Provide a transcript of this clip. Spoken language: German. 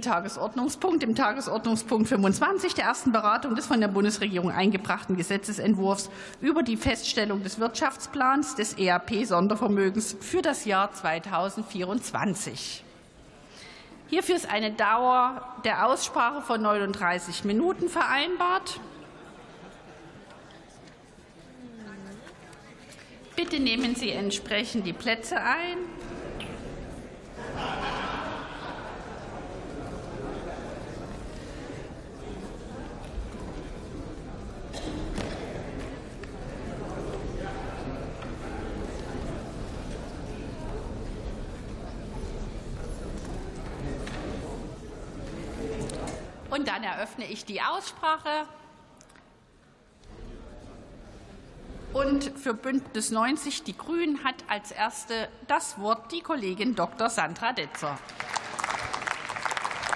Tagesordnungspunkt, im Tagesordnungspunkt 25 der ersten Beratung des von der Bundesregierung eingebrachten Gesetzentwurfs über die Feststellung des Wirtschaftsplans des ERP-Sondervermögens für das Jahr 2024. Hierfür ist eine Dauer der Aussprache von 39 Minuten vereinbart. Bitte nehmen Sie entsprechend die Plätze ein. Und dann eröffne ich die Aussprache. Und für Bündnis 90 Die Grünen hat als erste das Wort die Kollegin Dr. Sandra Detzer.